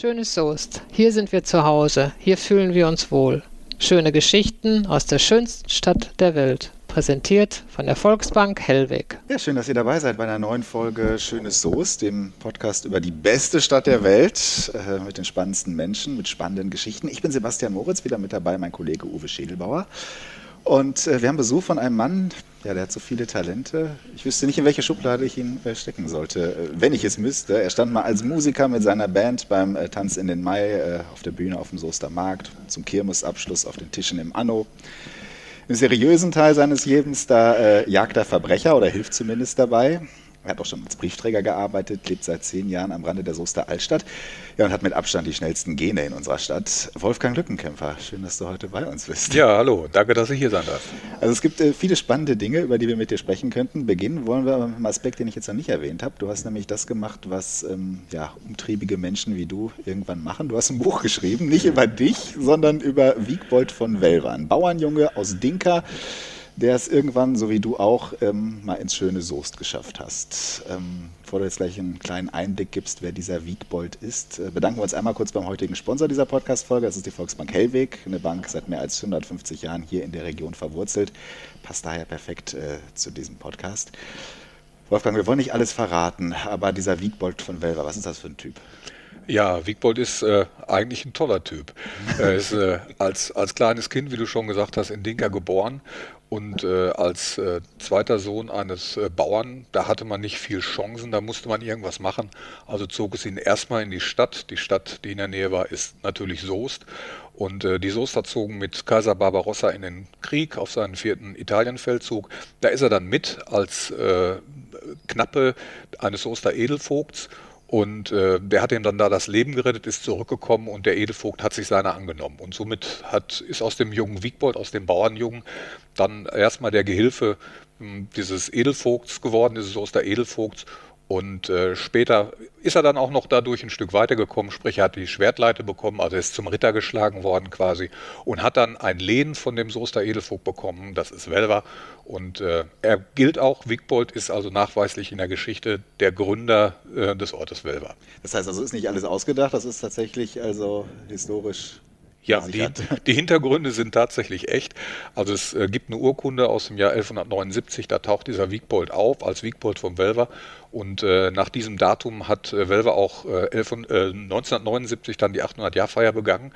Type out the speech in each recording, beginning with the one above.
Schönes Soest. Hier sind wir zu Hause. Hier fühlen wir uns wohl. Schöne Geschichten aus der schönsten Stadt der Welt. Präsentiert von der Volksbank Hellweg. Ja, schön, dass ihr dabei seid bei einer neuen Folge Schönes Soest, dem Podcast über die beste Stadt der Welt, äh, mit den spannendsten Menschen, mit spannenden Geschichten. Ich bin Sebastian Moritz, wieder mit dabei, mein Kollege Uwe Schädelbauer. Und äh, wir haben Besuch von einem Mann, ja, der hat so viele Talente. Ich wüsste nicht, in welche Schublade ich ihn verstecken sollte, äh, wenn ich es müsste. Er stand mal als Musiker mit seiner Band beim äh, Tanz in den Mai äh, auf der Bühne auf dem Soester Markt, zum Kirmesabschluss auf den Tischen im Anno. Im seriösen Teil seines Lebens, da äh, jagt er Verbrecher oder hilft zumindest dabei. Er hat auch schon als Briefträger gearbeitet, lebt seit zehn Jahren am Rande der Soester Altstadt ja, und hat mit Abstand die schnellsten Gene in unserer Stadt. Wolfgang Lückenkämpfer, schön, dass du heute bei uns bist. Ja, hallo, danke, dass ich hier sein darf. Also es gibt äh, viele spannende Dinge, über die wir mit dir sprechen könnten. Beginnen wollen wir mit einem Aspekt, den ich jetzt noch nicht erwähnt habe. Du hast nämlich das gemacht, was ähm, ja, umtriebige Menschen wie du irgendwann machen. Du hast ein Buch geschrieben, nicht über dich, sondern über Wiegbold von ein Bauernjunge aus Dinka der es irgendwann, so wie du auch, ähm, mal ins schöne Soest geschafft hast. Ähm, bevor du jetzt gleich einen kleinen Einblick gibst, wer dieser Wiegbold ist, äh, bedanken wir uns einmal kurz beim heutigen Sponsor dieser Podcast-Folge. Das ist die Volksbank Hellweg, eine Bank seit mehr als 150 Jahren hier in der Region verwurzelt. Passt daher perfekt äh, zu diesem Podcast. Wolfgang, wir wollen nicht alles verraten, aber dieser Wiegbold von Welver, was ist das für ein Typ? Ja, Wiegbold ist äh, eigentlich ein toller Typ. Er ist äh, als, als kleines Kind, wie du schon gesagt hast, in Dinka geboren und äh, als äh, zweiter Sohn eines äh, Bauern, da hatte man nicht viel Chancen, da musste man irgendwas machen. Also zog es ihn erstmal in die Stadt. Die Stadt, die in der Nähe war, ist natürlich Soest. Und äh, die Soester zogen mit Kaiser Barbarossa in den Krieg auf seinen vierten Italienfeldzug. Da ist er dann mit als äh, Knappe eines Soester Edelvogts und äh, der hat ihm dann da das Leben gerettet, ist zurückgekommen und der Edelvogt hat sich seiner angenommen. Und somit hat, ist aus dem jungen Wiegbold, aus dem Bauernjungen, dann erstmal der Gehilfe hm, dieses Edelvogts geworden, dieses Oster Edelvogts. Und äh, später ist er dann auch noch dadurch ein Stück weitergekommen, sprich er hat die Schwertleite bekommen, also ist zum Ritter geschlagen worden quasi und hat dann ein Lehen von dem Soester Edelvogt bekommen, das ist Welver. Und äh, er gilt auch, Wigbold ist also nachweislich in der Geschichte der Gründer äh, des Ortes Welver. Das heißt also, ist nicht alles ausgedacht, das ist tatsächlich also historisch ja, die, die, Hintergründe sind tatsächlich echt. Also es äh, gibt eine Urkunde aus dem Jahr 1179, da taucht dieser Wiegbold auf als Wiegbold vom Welver. Und äh, nach diesem Datum hat äh, Welver auch äh, 11, 1979 äh, dann die 800-Jahr-Feier begangen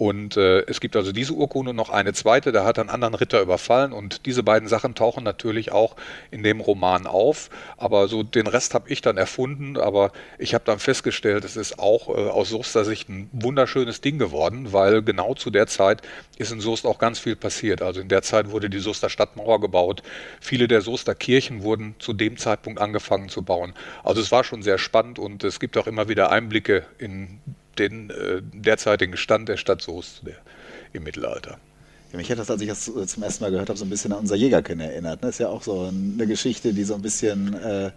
und äh, es gibt also diese Urkunde und noch eine zweite, da hat er einen anderen Ritter überfallen und diese beiden Sachen tauchen natürlich auch in dem Roman auf. Aber so den Rest habe ich dann erfunden, aber ich habe dann festgestellt, es ist auch äh, aus Soester Sicht ein wunderschönes Ding geworden, weil genau zu der Zeit ist in Soest auch ganz viel passiert. Also in der Zeit wurde die Soester Stadtmauer gebaut. Viele der Soester Kirchen wurden zu dem Zeitpunkt angefangen zu bauen. Also es war schon sehr spannend und es gibt auch immer wieder Einblicke in den äh, derzeitigen Stand der Stadt Soest der, im Mittelalter. Ja, mich hat das, als ich das äh, zum ersten Mal gehört habe, so ein bisschen an unser Jägerkind erinnert. Das ne? ist ja auch so eine Geschichte, die so ein bisschen äh,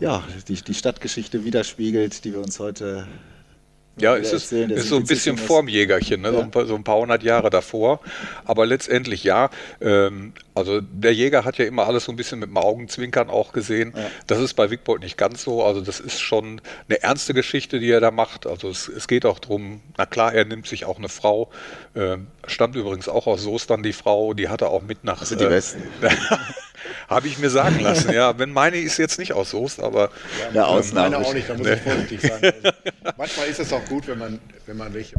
ja, die, die Stadtgeschichte widerspiegelt, die wir uns heute ja, es ist, ist so ein bisschen vorm Jägerchen, ne? ja. so, ein paar, so, ein paar, hundert Jahre davor. Aber letztendlich ja. Ähm, also der Jäger hat ja immer alles so ein bisschen mit dem Augenzwinkern auch gesehen. Ja. Das ist bei Wigbold nicht ganz so. Also das ist schon eine ernste Geschichte, die er da macht. Also es, es geht auch darum, na klar, er nimmt sich auch eine Frau. Ähm, stammt übrigens auch aus Soestern, die Frau, die hat er auch mit nach. Das sind die äh, Besten. Habe ich mir sagen lassen, ja. Wenn meine ist jetzt nicht aus Soest, aber. Ja, eine Ausnahme. Meine auch nicht, da muss ich vorsichtig sein. Also, manchmal ist es auch gut, wenn man, wenn man welche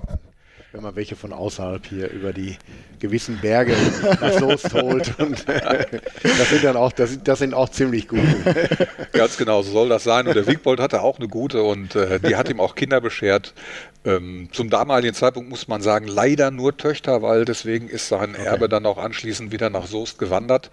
wenn man welche von außerhalb hier über die gewissen Berge nach Soest holt. Und, das sind dann auch, das, das, sind auch ziemlich gute. Ganz genau, so soll das sein. Und der Wiegbold hatte auch eine gute und äh, die hat ihm auch Kinder beschert. Ähm, zum damaligen Zeitpunkt muss man sagen, leider nur Töchter, weil deswegen ist sein okay. Erbe dann auch anschließend wieder nach Soest gewandert.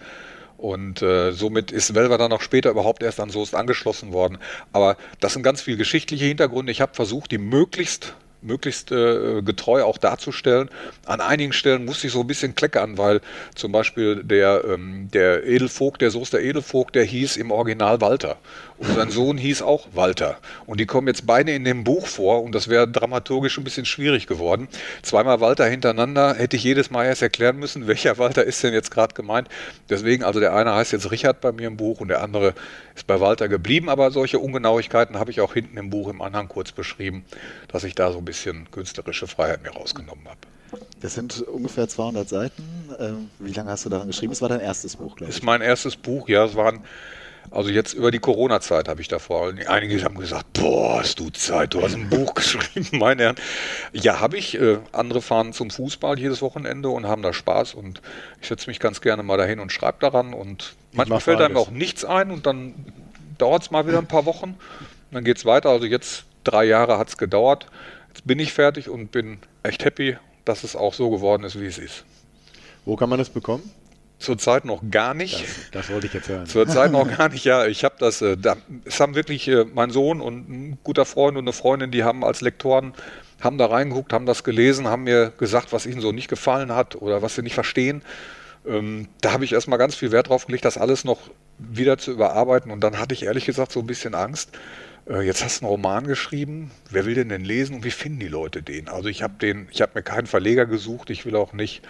Und äh, somit ist Velver dann auch später überhaupt erst an Soest angeschlossen worden. Aber das sind ganz viele geschichtliche Hintergründe. Ich habe versucht, die möglichst möglichst äh, getreu auch darzustellen. An einigen Stellen musste ich so ein bisschen kleckern, weil zum Beispiel der, ähm, der Edelvogt, der Soester Edelvogt, der hieß im Original Walter. Und sein Sohn hieß auch Walter. Und die kommen jetzt beide in dem Buch vor und das wäre dramaturgisch ein bisschen schwierig geworden. Zweimal Walter hintereinander hätte ich jedes Mal erst erklären müssen, welcher Walter ist denn jetzt gerade gemeint. Deswegen, also der eine heißt jetzt Richard bei mir im Buch und der andere ist bei Walter geblieben, aber solche Ungenauigkeiten habe ich auch hinten im Buch im Anhang kurz beschrieben, dass ich da so ein bisschen künstlerische Freiheit mir rausgenommen habe. Das sind ungefähr 200 Seiten. Ähm, wie lange hast du daran geschrieben? Es war dein erstes Buch, glaube ich. Das ist mein erstes Buch, ja. Es waren also jetzt über die Corona-Zeit habe ich davor. Einige haben gesagt, boah, hast du Zeit, du hast ein Buch geschrieben, meine Herren. Ja, habe ich. Äh, andere fahren zum Fußball jedes Wochenende und haben da Spaß und ich setze mich ganz gerne mal dahin und schreibe daran und ich manchmal fällt einem auch nichts ein und dann dauert es mal wieder ein paar Wochen. Dann geht es weiter. Also jetzt drei Jahre hat es gedauert. Jetzt bin ich fertig und bin echt happy, dass es auch so geworden ist, wie es ist. Wo kann man es bekommen? Zurzeit noch gar nicht. Das, das, wollte ich jetzt hören. Zurzeit noch gar nicht, ja. Ich habe das, äh, da, es haben wirklich äh, mein Sohn und ein guter Freund und eine Freundin, die haben als Lektoren, haben da reingeguckt, haben das gelesen, haben mir gesagt, was ihnen so nicht gefallen hat oder was sie nicht verstehen. Ähm, da habe ich erstmal ganz viel Wert drauf gelegt, das alles noch wieder zu überarbeiten und dann hatte ich ehrlich gesagt so ein bisschen Angst. Äh, jetzt hast du einen Roman geschrieben, wer will den denn lesen und wie finden die Leute den? Also ich habe den, ich habe mir keinen Verleger gesucht, ich will auch nicht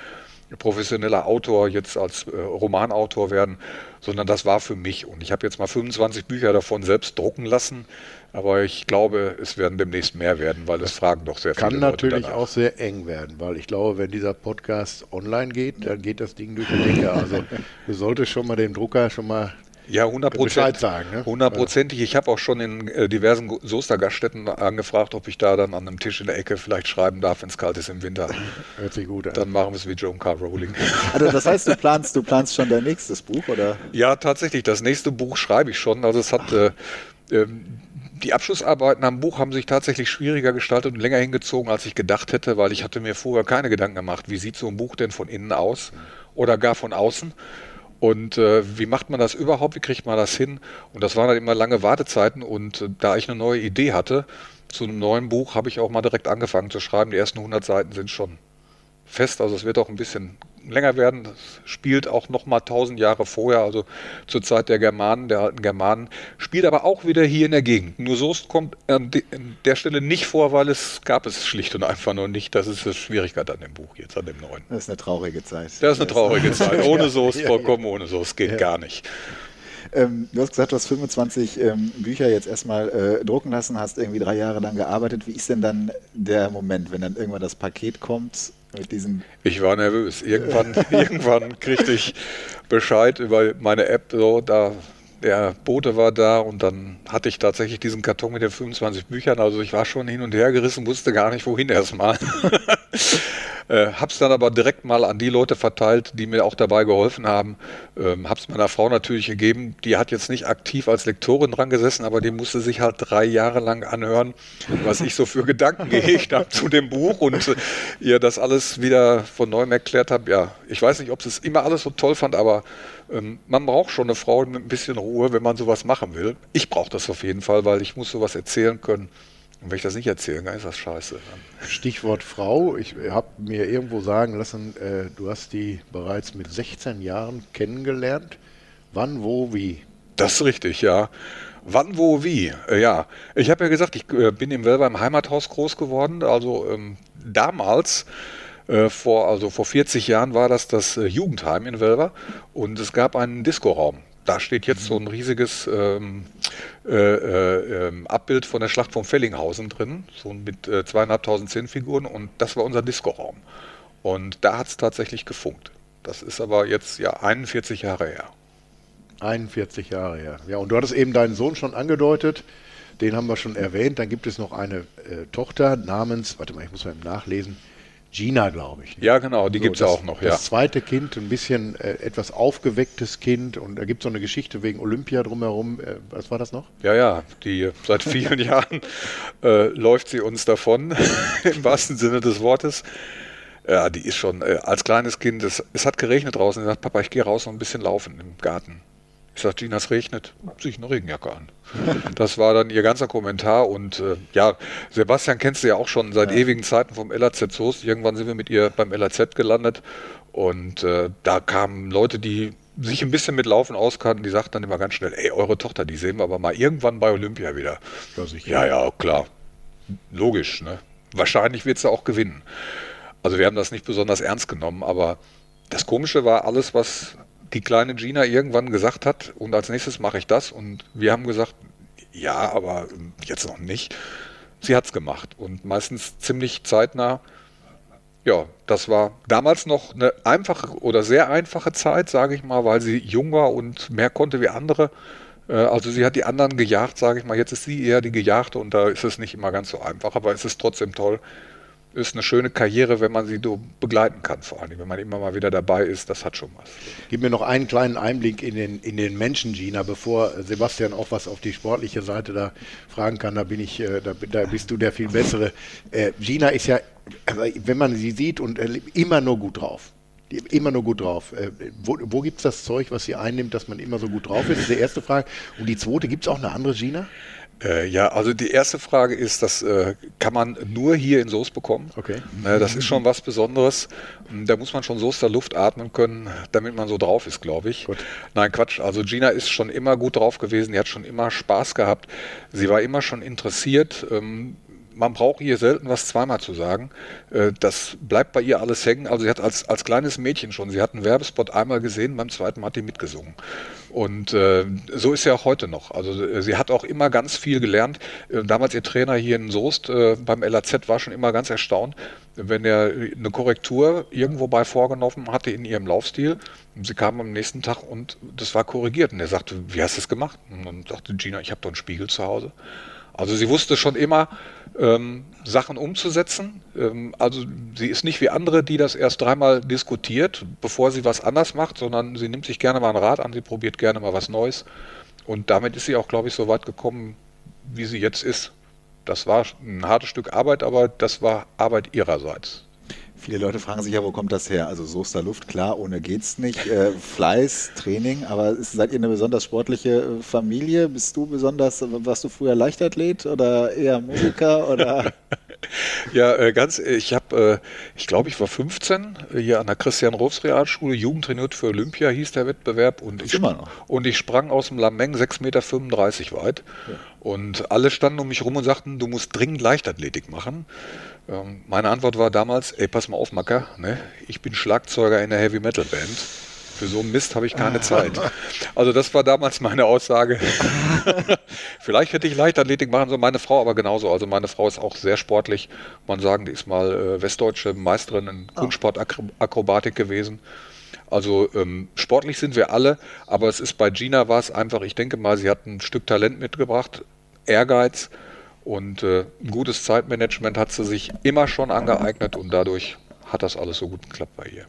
professioneller Autor jetzt als äh, Romanautor werden, sondern das war für mich. Und ich habe jetzt mal 25 Bücher davon selbst drucken lassen, aber ich glaube, es werden demnächst mehr werden, weil es fragen doch sehr viele Kann natürlich auch sehr eng werden, weil ich glaube, wenn dieser Podcast online geht, dann geht das Ding durch die Decke. Also du solltest schon mal dem Drucker schon mal ja, hundertprozentig. Ne? Ich habe auch schon in äh, diversen Soester-Gaststätten angefragt, ob ich da dann an einem Tisch in der Ecke vielleicht schreiben darf, wenn es kalt ist im Winter. Hört sich gut an. Dann machen wir es wie Joan Carr Rowling. Also das heißt, du planst, du planst schon dein nächstes Buch, oder? Ja, tatsächlich. Das nächste Buch schreibe ich schon. Also es hat äh, äh, die Abschlussarbeiten am Buch haben sich tatsächlich schwieriger gestaltet und länger hingezogen, als ich gedacht hätte, weil ich hatte mir vorher keine Gedanken gemacht, wie sieht so ein Buch denn von innen aus oder gar von außen. Und äh, wie macht man das überhaupt? Wie kriegt man das hin? Und das waren dann immer lange Wartezeiten. Und äh, da ich eine neue Idee hatte zu einem neuen Buch, habe ich auch mal direkt angefangen zu schreiben. Die ersten 100 Seiten sind schon fest. Also es wird auch ein bisschen länger werden. Das spielt auch noch mal tausend Jahre vorher, also zur Zeit der Germanen, der alten Germanen. Spielt aber auch wieder hier in der Gegend. Nur Soest kommt an der Stelle nicht vor, weil es gab es schlicht und einfach noch nicht. Das ist die Schwierigkeit an dem Buch jetzt, an dem neuen. Das ist eine traurige Zeit. Das ist eine traurige Zeit. Ohne Soest, vollkommen ohne Soest, geht ja. gar nicht. Ähm, du hast gesagt, du hast 25 ähm, Bücher jetzt erstmal äh, drucken lassen, hast irgendwie drei Jahre lang gearbeitet. Wie ist denn dann der Moment, wenn dann irgendwann das Paket kommt mit diesen. Ich war nervös. Irgendwann, irgendwann kriegte ich Bescheid über meine App, so, da der Bote war da und dann hatte ich tatsächlich diesen Karton mit den 25 Büchern. Also ich war schon hin und her gerissen, wusste gar nicht, wohin erstmal. Äh, hab's dann aber direkt mal an die Leute verteilt, die mir auch dabei geholfen haben. Ähm, hab's meiner Frau natürlich gegeben. Die hat jetzt nicht aktiv als Lektorin dran gesessen, aber die musste sich halt drei Jahre lang anhören, was ich so für Gedanken gehegt habe zu dem Buch und äh, ihr das alles wieder von neuem erklärt habe. Ja, ich weiß nicht, ob sie es immer alles so toll fand, aber ähm, man braucht schon eine Frau mit ein bisschen Ruhe, wenn man sowas machen will. Ich brauche das auf jeden Fall, weil ich muss sowas erzählen können. Und wenn ich das nicht erzählen kann, ist das scheiße. Stichwort Frau. Ich habe mir irgendwo sagen lassen, äh, du hast die bereits mit 16 Jahren kennengelernt. Wann, wo, wie? Das ist richtig, ja. Wann, wo, wie? Äh, ja, ich habe ja gesagt, ich äh, bin im Welber im Heimathaus groß geworden. Also ähm, damals, äh, vor, also vor 40 Jahren, war das das äh, Jugendheim in Welber und es gab einen Diskoraum da steht jetzt so ein riesiges ähm, äh, äh, ähm, Abbild von der Schlacht von Fellinghausen drin, so mit äh, zweieinhalbtausend Zinnfiguren und das war unser Diskoraum. Und da hat es tatsächlich gefunkt. Das ist aber jetzt ja 41 Jahre her. 41 Jahre her. Ja, und du hattest eben deinen Sohn schon angedeutet, den haben wir schon erwähnt. Dann gibt es noch eine äh, Tochter namens, warte mal, ich muss mal nachlesen, Gina, glaube ich. Ne? Ja, genau, die so, gibt es auch noch. Ja. Das zweite Kind, ein bisschen äh, etwas aufgewecktes Kind und da gibt es so eine Geschichte wegen Olympia drumherum. Äh, was war das noch? Ja, ja, die seit vielen Jahren äh, läuft sie uns davon, im wahrsten Sinne des Wortes. Ja, die ist schon äh, als kleines Kind, es, es hat geregnet draußen. Sie sagt, Papa, ich gehe raus und ein bisschen laufen im Garten. Ich sage, Gina, es regnet, zieh ich eine Regenjacke an. Das war dann ihr ganzer Kommentar und äh, ja, Sebastian kennst du ja auch schon seit ja. ewigen Zeiten vom LAZ Soest. Irgendwann sind wir mit ihr beim LAZ gelandet und äh, da kamen Leute, die sich ein bisschen mit Laufen auskannten, die sagten dann immer ganz schnell, ey, eure Tochter, die sehen wir aber mal irgendwann bei Olympia wieder. Ja, ja, klar. Logisch, ne? Wahrscheinlich wird sie auch gewinnen. Also wir haben das nicht besonders ernst genommen, aber das Komische war alles, was die kleine Gina irgendwann gesagt hat und als nächstes mache ich das und wir haben gesagt, ja, aber jetzt noch nicht. Sie hat es gemacht und meistens ziemlich zeitnah ja, das war damals noch eine einfache oder sehr einfache Zeit, sage ich mal, weil sie jung war und mehr konnte wie andere. Äh, also sie hat die anderen gejagt, sage ich mal. Jetzt ist sie eher die Gejagte und da ist es nicht immer ganz so einfach, aber es ist trotzdem toll. Ist eine schöne Karriere, wenn man sie so begleiten kann, vor allem, wenn man immer mal wieder dabei ist, das hat schon was. Gib mir noch einen kleinen Einblick in den, in den Menschen, Gina, bevor Sebastian auch was auf die sportliche Seite da fragen kann, da bin ich, äh, da, da bist du der viel bessere. Äh, Gina ist ja wenn man sie sieht und immer nur gut drauf. Immer nur gut drauf. Äh, wo, wo gibt es das Zeug, was sie einnimmt, dass man immer so gut drauf ist? Das ist die erste Frage. Und die zweite, gibt es auch eine andere Gina? Äh, ja, also die erste Frage ist, das äh, kann man nur hier in Soest bekommen. Okay. Äh, das ist schon was Besonderes. Da muss man schon Soester Luft atmen können, damit man so drauf ist, glaube ich. Gut. Nein, Quatsch. Also Gina ist schon immer gut drauf gewesen. Die hat schon immer Spaß gehabt. Sie war immer schon interessiert. Ähm, man braucht hier selten was zweimal zu sagen. Äh, das bleibt bei ihr alles hängen. Also sie hat als, als kleines Mädchen schon, sie hat einen Werbespot einmal gesehen, beim zweiten Mal hat sie mitgesungen. Und äh, so ist sie auch heute noch. Also äh, sie hat auch immer ganz viel gelernt. Damals ihr Trainer hier in Soest beim LAZ war schon immer ganz erstaunt, wenn er eine Korrektur irgendwo bei vorgenommen hatte in ihrem Laufstil. Sie kam am nächsten Tag und das war korrigiert. Und er sagte, wie hast du es gemacht? Und dann sagte Gina, ich habe doch einen Spiegel zu Hause. Also sie wusste schon immer, ähm, Sachen umzusetzen. Ähm, also sie ist nicht wie andere, die das erst dreimal diskutiert, bevor sie was anders macht, sondern sie nimmt sich gerne mal einen Rat an, sie probiert gerne mal was Neues. Und damit ist sie auch, glaube ich, so weit gekommen, wie sie jetzt ist. Das war ein hartes Stück Arbeit, aber das war Arbeit ihrerseits. Viele Leute fragen sich ja, wo kommt das her? Also Soester Luft, klar, ohne geht's nicht. Äh, Fleiß, Training, aber ist, seid ihr eine besonders sportliche äh, Familie? Bist du besonders, warst du früher Leichtathlet oder eher Musiker oder? ja, äh, ganz, ich habe, äh, ich glaube, ich war 15 äh, hier an der Christian-Rohrs Realschule, Jugend trainiert für Olympia hieß der Wettbewerb und ich, und ich sprang aus dem Lameng 6,35 Meter weit. Ja. Und alle standen um mich rum und sagten, du musst dringend Leichtathletik machen. Ähm, meine Antwort war damals, ey, pass mal auf, Macker, ne? ich bin Schlagzeuger in der Heavy Metal Band. Für so einen Mist habe ich keine Zeit. Also das war damals meine Aussage. Vielleicht hätte ich Leichtathletik machen sollen, meine Frau aber genauso. Also meine Frau ist auch sehr sportlich. Man sagen, die ist mal äh, westdeutsche Meisterin in ah. Kunstsportakrobatik gewesen. Also ähm, sportlich sind wir alle, aber es ist bei Gina war es einfach, ich denke mal, sie hat ein Stück Talent mitgebracht, Ehrgeiz und äh, ein gutes Zeitmanagement hat sie sich immer schon angeeignet und dadurch hat das alles so gut geklappt bei ihr.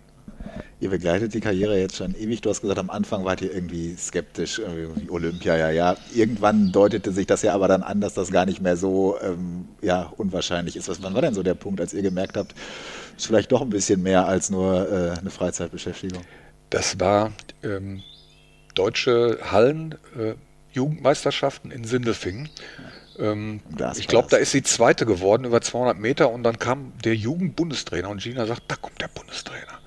Ihr begleitet die Karriere jetzt schon ewig. Du hast gesagt, am Anfang wart ihr irgendwie skeptisch, irgendwie Olympia, ja, ja. Irgendwann deutete sich das ja aber dann an, dass das gar nicht mehr so ähm, ja, unwahrscheinlich ist. Was, wann war denn so der Punkt, als ihr gemerkt habt, es ist vielleicht doch ein bisschen mehr als nur äh, eine Freizeitbeschäftigung? Das war ähm, deutsche Hallen, äh, Jugendmeisterschaften in Sindelfingen. Ähm, ich glaube, da ist sie Zweite geworden über 200 Meter und dann kam der Jugendbundestrainer und Gina sagt, da kommt der Bundestrainer.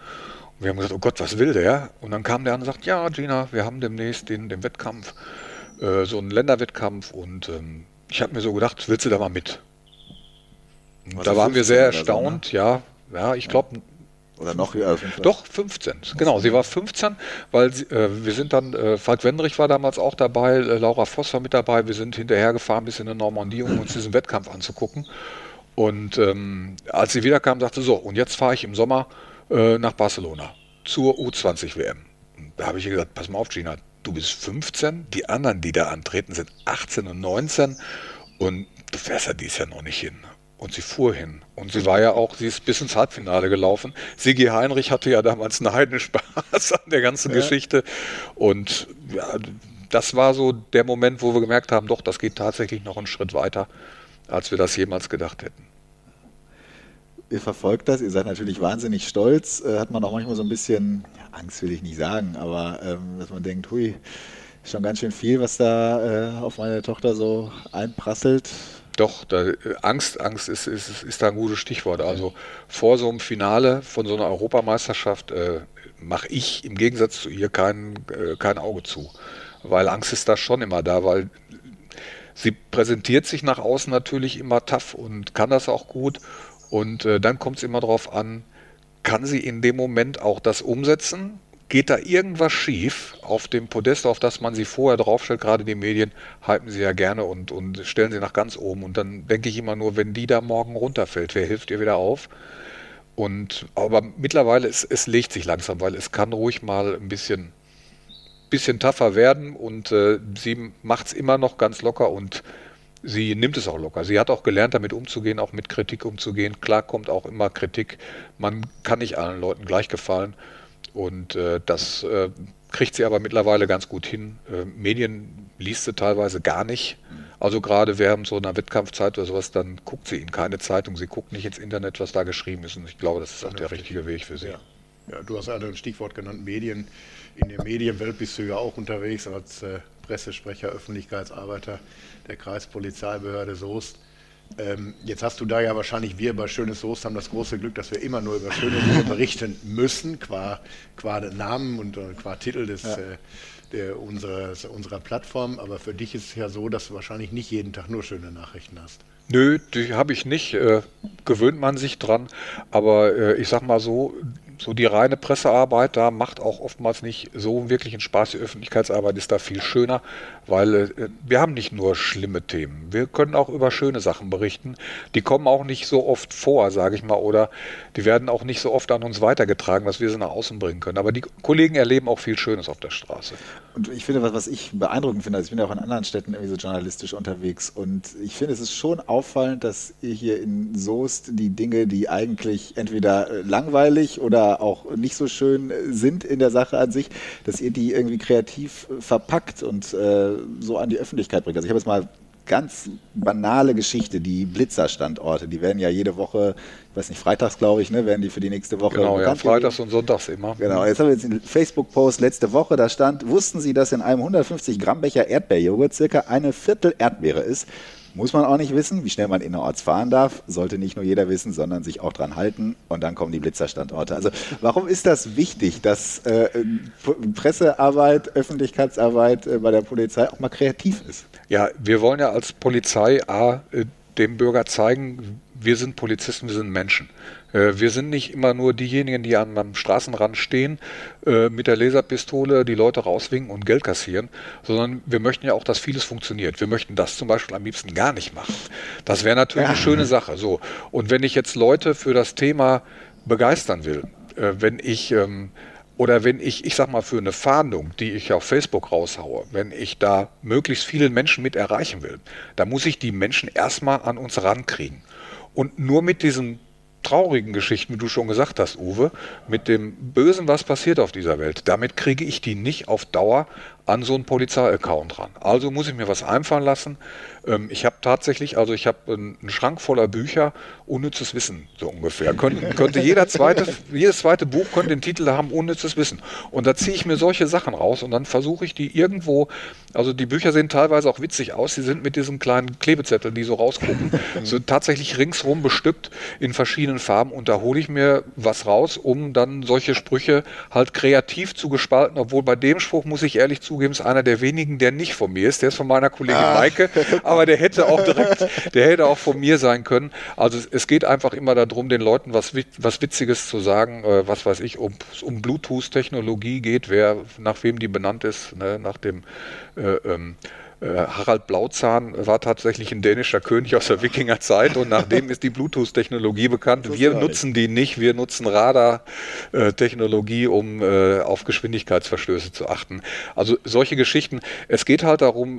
Und wir haben gesagt, oh Gott, was will der? Und dann kam der an und sagt, ja, Gina, wir haben demnächst den, den Wettkampf, äh, so einen Länderwettkampf und ähm, ich habe mir so gedacht, willst du da mal mit? da waren wir sehr erstaunt, so, ne? ja, ja, ich glaube, oder noch höher? Doch, 15. Genau, sie war 15, weil sie, äh, wir sind dann, äh, Falk Wendrich war damals auch dabei, äh, Laura Voss war mit dabei, wir sind hinterher gefahren bis in der Normandie, um uns diesen Wettkampf anzugucken. Und ähm, als sie wiederkam, sagte so, und jetzt fahre ich im Sommer äh, nach Barcelona zur U20 WM. da habe ich ihr gesagt, pass mal auf, Gina, du bist 15, die anderen, die da antreten, sind 18 und 19 und du fährst ja dies Jahr noch nicht hin. Und sie fuhr hin. Und sie war ja auch, sie ist bis ins Halbfinale gelaufen. Sigi Heinrich hatte ja damals einen Heidenspaß an der ganzen ja. Geschichte. Und ja, das war so der Moment, wo wir gemerkt haben, doch, das geht tatsächlich noch einen Schritt weiter, als wir das jemals gedacht hätten. Ihr verfolgt das, ihr seid natürlich wahnsinnig stolz. Äh, hat man auch manchmal so ein bisschen, ja, Angst will ich nicht sagen, aber ähm, dass man denkt, hui, Schon ganz schön viel, was da äh, auf meine Tochter so einprasselt. Doch, da, äh, Angst, Angst ist, ist, ist da ein gutes Stichwort. Also vor so einem Finale von so einer Europameisterschaft äh, mache ich im Gegensatz zu ihr kein, äh, kein Auge zu. Weil Angst ist da schon immer da, weil sie präsentiert sich nach außen natürlich immer tough und kann das auch gut. Und äh, dann kommt es immer darauf an, kann sie in dem Moment auch das umsetzen? Geht da irgendwas schief auf dem Podest, auf das man sie vorher draufstellt? Gerade die Medien hypen sie ja gerne und, und stellen sie nach ganz oben. Und dann denke ich immer nur, wenn die da morgen runterfällt, wer hilft ihr wieder auf? Und aber mittlerweile es, es legt sich langsam, weil es kann ruhig mal ein bisschen bisschen tougher werden und äh, sie macht es immer noch ganz locker und sie nimmt es auch locker. Sie hat auch gelernt, damit umzugehen, auch mit Kritik umzugehen. Klar kommt auch immer Kritik. Man kann nicht allen Leuten gleich gefallen und äh, das äh, kriegt sie aber mittlerweile ganz gut hin. Äh, Medien liest sie teilweise gar nicht. Also gerade während so einer Wettkampfzeit oder sowas, dann guckt sie in keine Zeitung, sie guckt nicht ins Internet, was da geschrieben ist. Und ich glaube, das ist auch der richtige Weg für sie. Ja. ja du hast ja ein Stichwort genannt, Medien in der Medienwelt bist du ja auch unterwegs als äh, Pressesprecher, Öffentlichkeitsarbeiter der Kreispolizeibehörde Soest. Ähm, jetzt hast du da ja wahrscheinlich, wir bei Schönes Soest haben das große Glück, dass wir immer nur über schöne Dinge berichten müssen, qua, qua Namen und äh, qua Titel des, ja. äh, der, unseres, unserer Plattform. Aber für dich ist es ja so, dass du wahrscheinlich nicht jeden Tag nur schöne Nachrichten hast. Nö, die habe ich nicht. Äh, gewöhnt man sich dran. Aber äh, ich sag mal so, so die reine Pressearbeit da macht auch oftmals nicht so wirklich einen Spaß. Die Öffentlichkeitsarbeit ist da viel schöner, weil äh, wir haben nicht nur schlimme Themen. Wir können auch über schöne Sachen berichten. Die kommen auch nicht so oft vor, sage ich mal, oder die werden auch nicht so oft an uns weitergetragen, dass wir sie nach außen bringen können. Aber die Kollegen erleben auch viel Schönes auf der Straße. Und ich finde, was, was ich beeindruckend finde, also ich bin ja auch in anderen Städten irgendwie so journalistisch unterwegs und ich finde, es ist schon auffallend, dass ihr hier in Soest die Dinge, die eigentlich entweder äh, langweilig oder auch nicht so schön sind in der Sache an sich, dass ihr die irgendwie kreativ äh, verpackt und äh, so an die Öffentlichkeit bringt. Also ich habe jetzt mal ganz banale Geschichte, die Blitzerstandorte, die werden ja jede Woche, ich weiß nicht, freitags glaube ich, ne, werden die für die nächste Woche Genau, ja, freitags und sonntags immer. Genau, jetzt haben wir jetzt einen Facebook-Post letzte Woche, da stand, wussten Sie, dass in einem 150 Gramm Becher Erdbeerjoghurt circa eine Viertel Erdbeere ist? Muss man auch nicht wissen, wie schnell man innerorts fahren darf. Sollte nicht nur jeder wissen, sondern sich auch dran halten. Und dann kommen die Blitzerstandorte. Also warum ist das wichtig, dass äh, Pressearbeit, Öffentlichkeitsarbeit äh, bei der Polizei auch mal kreativ ist? Ja, wir wollen ja als Polizei A, äh, dem Bürger zeigen, wir sind Polizisten, wir sind Menschen. Äh, wir sind nicht immer nur diejenigen, die am Straßenrand stehen, äh, mit der Laserpistole die Leute rauswinken und Geld kassieren, sondern wir möchten ja auch, dass vieles funktioniert. Wir möchten das zum Beispiel am liebsten gar nicht machen. Das wäre natürlich ja. eine schöne Sache. So. Und wenn ich jetzt Leute für das Thema begeistern will, äh, wenn ich ähm, oder wenn ich, ich sag mal, für eine Fahndung, die ich auf Facebook raushaue, wenn ich da möglichst viele Menschen mit erreichen will, dann muss ich die Menschen erstmal an uns rankriegen. Und nur mit diesen traurigen Geschichten, wie du schon gesagt hast, Uwe, mit dem Bösen, was passiert auf dieser Welt, damit kriege ich die nicht auf Dauer an so einen Polizeiaccount ran. Also muss ich mir was einfallen lassen. Ähm, ich habe tatsächlich, also ich habe einen Schrank voller Bücher, unnützes Wissen, so ungefähr. Kön könnte jeder zweite, jedes zweite Buch könnte den Titel haben, unnützes Wissen. Und da ziehe ich mir solche Sachen raus und dann versuche ich die irgendwo, also die Bücher sehen teilweise auch witzig aus, sie sind mit diesen kleinen Klebezetteln, die so rausgucken, so tatsächlich ringsrum bestückt in verschiedenen Farben und da hole ich mir was raus, um dann solche Sprüche halt kreativ zu gestalten, obwohl bei dem Spruch muss ich ehrlich zugeben, zugeben, ist einer der wenigen, der nicht von mir ist. Der ist von meiner Kollegin ah. Maike, aber der hätte auch direkt, der hätte auch von mir sein können. Also es, geht einfach immer darum, den Leuten was, was Witziges zu sagen, äh, was weiß ich, um, um Bluetooth-Technologie geht, wer, nach wem die benannt ist, ne, nach dem äh, ähm, äh, Harald Blauzahn war tatsächlich ein dänischer König aus der Wikingerzeit und nach dem ist die Bluetooth-Technologie bekannt. Wir nutzen die nicht, wir nutzen Radar-Technologie, um äh, auf Geschwindigkeitsverstöße zu achten. Also solche Geschichten. Es geht halt darum,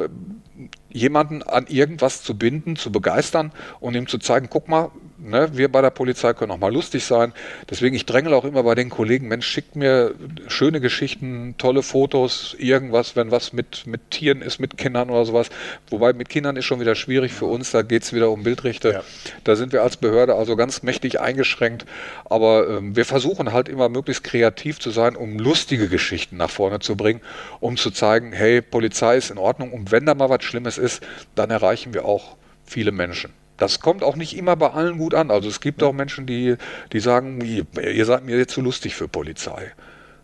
jemanden an irgendwas zu binden, zu begeistern und ihm zu zeigen, guck mal, ne, wir bei der Polizei können auch mal lustig sein. Deswegen, ich dränge auch immer bei den Kollegen, Mensch, schickt mir schöne Geschichten, tolle Fotos, irgendwas, wenn was mit, mit Tieren ist, mit Kindern oder sowas. Wobei mit Kindern ist schon wieder schwierig für uns, da geht es wieder um Bildrechte. Ja. Da sind wir als Behörde also ganz mächtig eingeschränkt. Aber ähm, wir versuchen halt immer möglichst kreativ zu sein, um lustige Geschichten nach vorne zu bringen, um zu zeigen, hey, Polizei ist in Ordnung und wenn da mal was Schlimmes ist, dann erreichen wir auch viele Menschen. Das kommt auch nicht immer bei allen gut an. Also es gibt auch Menschen, die, die sagen, ihr, seid mir jetzt zu lustig für Polizei.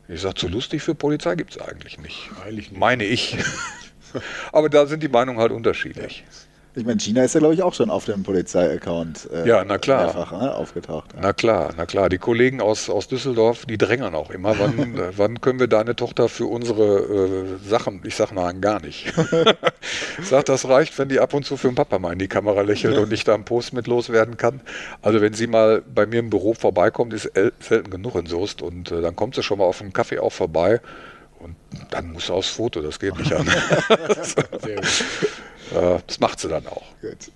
Ich sage, zu lustig für Polizei gibt es eigentlich nicht. Eigentlich nicht. Meine ich. Aber da sind die Meinungen halt unterschiedlich. Ja. Ich meine, Gina ist ja, glaube ich, auch schon auf dem Polizei-Account äh, ja, na klar. mehrfach ne, aufgetaucht. Ja. Na klar, na klar. Die Kollegen aus, aus Düsseldorf, die drängen auch immer. Wann, äh, wann können wir deine Tochter für unsere äh, Sachen, ich sage nein, gar nicht. ich sage, das reicht, wenn die ab und zu für den Papa mal in die Kamera lächelt und ich da einen Post mit loswerden kann. Also wenn sie mal bei mir im Büro vorbeikommt, ist selten genug in Soest und äh, dann kommt sie schon mal auf einen Kaffee auch vorbei. Und dann muss sie aufs Foto, das geht nicht an. Sehr gut. Äh, das macht sie dann auch. Gut.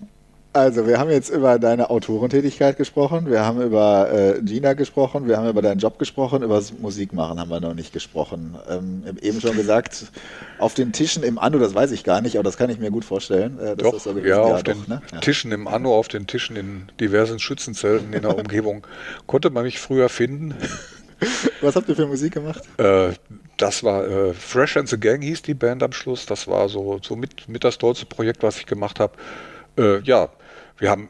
Also, wir haben jetzt über deine Autorentätigkeit gesprochen, wir haben über äh, Gina gesprochen, wir haben über deinen Job gesprochen, über das Musikmachen haben wir noch nicht gesprochen. Ähm, eben schon gesagt, auf den Tischen im Anno, das weiß ich gar nicht, aber das kann ich mir gut vorstellen. Äh, doch, so ja, ja, auf doch, den ne? Tischen im Anno, auf den Tischen in diversen Schützenzelten in der Umgebung konnte man mich früher finden. Was habt ihr für Musik gemacht? Äh, das war äh, Fresh and the Gang hieß die Band am Schluss. Das war so, so mit, mit das tollste Projekt, was ich gemacht habe. Äh, ja, wir haben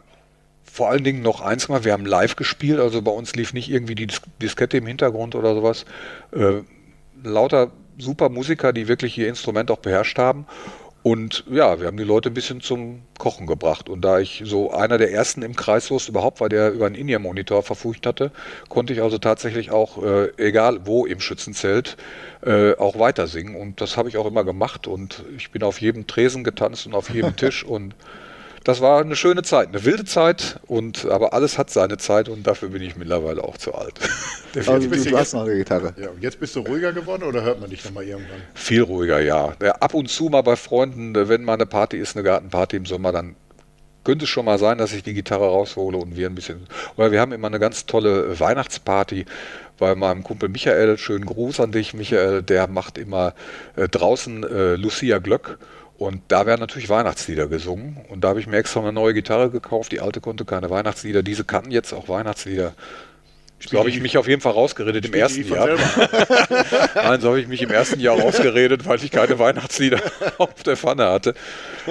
vor allen Dingen noch eins gemacht, wir haben live gespielt, also bei uns lief nicht irgendwie die Diskette im Hintergrund oder sowas. Äh, lauter super Musiker, die wirklich ihr Instrument auch beherrscht haben. Und ja, wir haben die Leute ein bisschen zum Kochen gebracht. Und da ich so einer der ersten im Kreiswurst überhaupt war, der über einen In-Ear-Monitor verfügt hatte, konnte ich also tatsächlich auch, äh, egal wo im Schützenzelt, äh, auch weiter singen. Und das habe ich auch immer gemacht. Und ich bin auf jedem Tresen getanzt und auf jedem Tisch. Und das war eine schöne Zeit, eine wilde Zeit, und, aber alles hat seine Zeit und dafür bin ich mittlerweile auch zu alt. also du, du hast noch eine Gitarre. Ja, und jetzt bist du ruhiger geworden oder hört man dich nochmal irgendwann? Viel ruhiger, ja. ja. Ab und zu mal bei Freunden, wenn mal eine Party ist, eine Gartenparty im Sommer, dann könnte es schon mal sein, dass ich die Gitarre raushole und wir ein bisschen. Oder wir haben immer eine ganz tolle Weihnachtsparty bei meinem Kumpel Michael. Schönen Gruß an dich, Michael. Der macht immer äh, draußen äh, Lucia Glöck und da werden natürlich Weihnachtslieder gesungen. Und da habe ich mir extra eine neue Gitarre gekauft. Die alte konnte keine Weihnachtslieder. Diese kannten jetzt auch Weihnachtslieder. Ich glaube, ich mich auf jeden Fall rausgeredet im ersten Jahr. Nein, so habe ich mich im ersten Jahr rausgeredet, weil ich keine Weihnachtslieder auf der Pfanne hatte.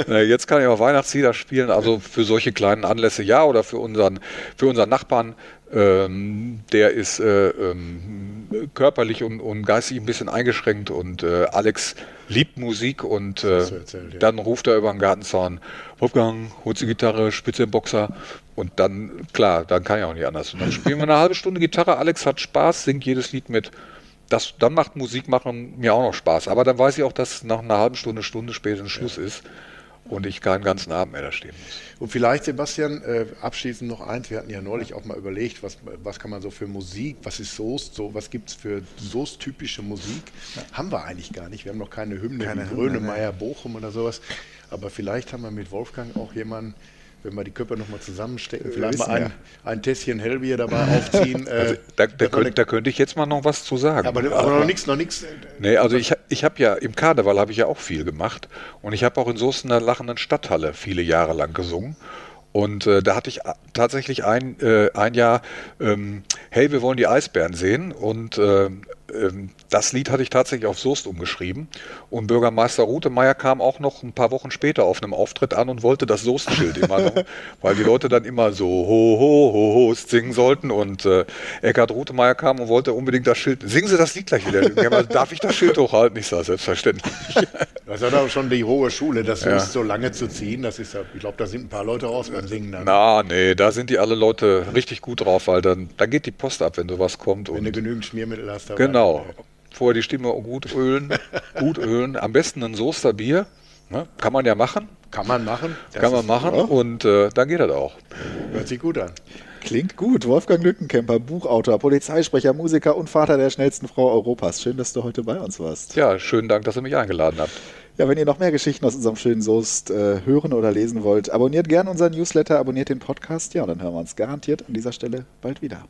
Jetzt kann ich auch Weihnachtslieder spielen, also für solche kleinen Anlässe ja oder für unseren, für unseren Nachbarn ähm, der ist äh, ähm, körperlich und, und, geistig ein bisschen eingeschränkt und äh, Alex liebt Musik und äh, erzählt, ja. dann ruft er über den Gartenzaun, Wolfgang, holt die Gitarre, spitze den Boxer und dann, klar, dann kann ich auch nicht anders. Und dann spielen wir eine halbe Stunde Gitarre, Alex hat Spaß, singt jedes Lied mit. Das, dann macht Musik machen mir auch noch Spaß. Aber dann weiß ich auch, dass nach einer halben Stunde, Stunde später Schluss ja. ist und ich keinen ganzen Abend mehr da stehen muss. Und vielleicht, Sebastian, äh, abschließend noch eins. Wir hatten ja neulich auch mal überlegt, was, was kann man so für Musik, was ist Soest, so, was gibt es für Soest-typische Musik? Ja. Haben wir eigentlich gar nicht. Wir haben noch keine Hymne keine wie Grönemeyer, Bochum oder sowas. Aber vielleicht haben wir mit Wolfgang auch jemanden, wenn wir die Köpfe nochmal zusammenstecken, vielleicht mal ein, ja. ein Tässchen Hellbier dabei aufziehen. Also, da, da, könnt, da, könnte ich jetzt mal noch was zu sagen. Aber, aber noch nichts, noch nichts. Nee, also ich, ich habe ja im Karneval habe ich ja auch viel gemacht und ich habe auch in in der lachenden Stadthalle viele Jahre lang gesungen. Und äh, da hatte ich tatsächlich ein, äh, ein Jahr, ähm, hey, wir wollen die Eisbären sehen. Und äh, ähm, das Lied hatte ich tatsächlich auf Soest umgeschrieben. Und Bürgermeister Rutemeyer kam auch noch ein paar Wochen später auf einem Auftritt an und wollte das Soest-Schild immer noch, weil die Leute dann immer so ho, ho, ho, ho singen sollten. Und äh, Eckhard Rutemeyer kam und wollte unbedingt das Schild. Singen Sie das Lied gleich wieder. Darf ich das Schild hochhalten? Ich sage, selbstverständlich. Das hat aber schon die hohe Schule, das ja. so lange zu ziehen. Das ist ja, ich glaube, da sind ein paar Leute raus beim Singen. Dann. Na, nee, da sind die alle Leute richtig gut drauf, weil dann, dann geht die Post ab, wenn sowas kommt. Wenn du genügend Schmiermittel hast. Genau. Vorher die Stimme gut ölen, gut ölen. Am besten ein Soester Bier. Ne? Kann man ja machen. Kann man machen. Das Kann man machen ja. und äh, dann geht das auch. Hört sich gut an. Klingt gut. Wolfgang Lückenkämper, Buchautor, Polizeisprecher, Musiker und Vater der schnellsten Frau Europas. Schön, dass du heute bei uns warst. Ja, schönen Dank, dass ihr mich eingeladen habt. Ja, wenn ihr noch mehr Geschichten aus unserem schönen Soest äh, hören oder lesen wollt, abonniert gerne unseren Newsletter, abonniert den Podcast. Ja, und dann hören wir uns garantiert an dieser Stelle bald wieder.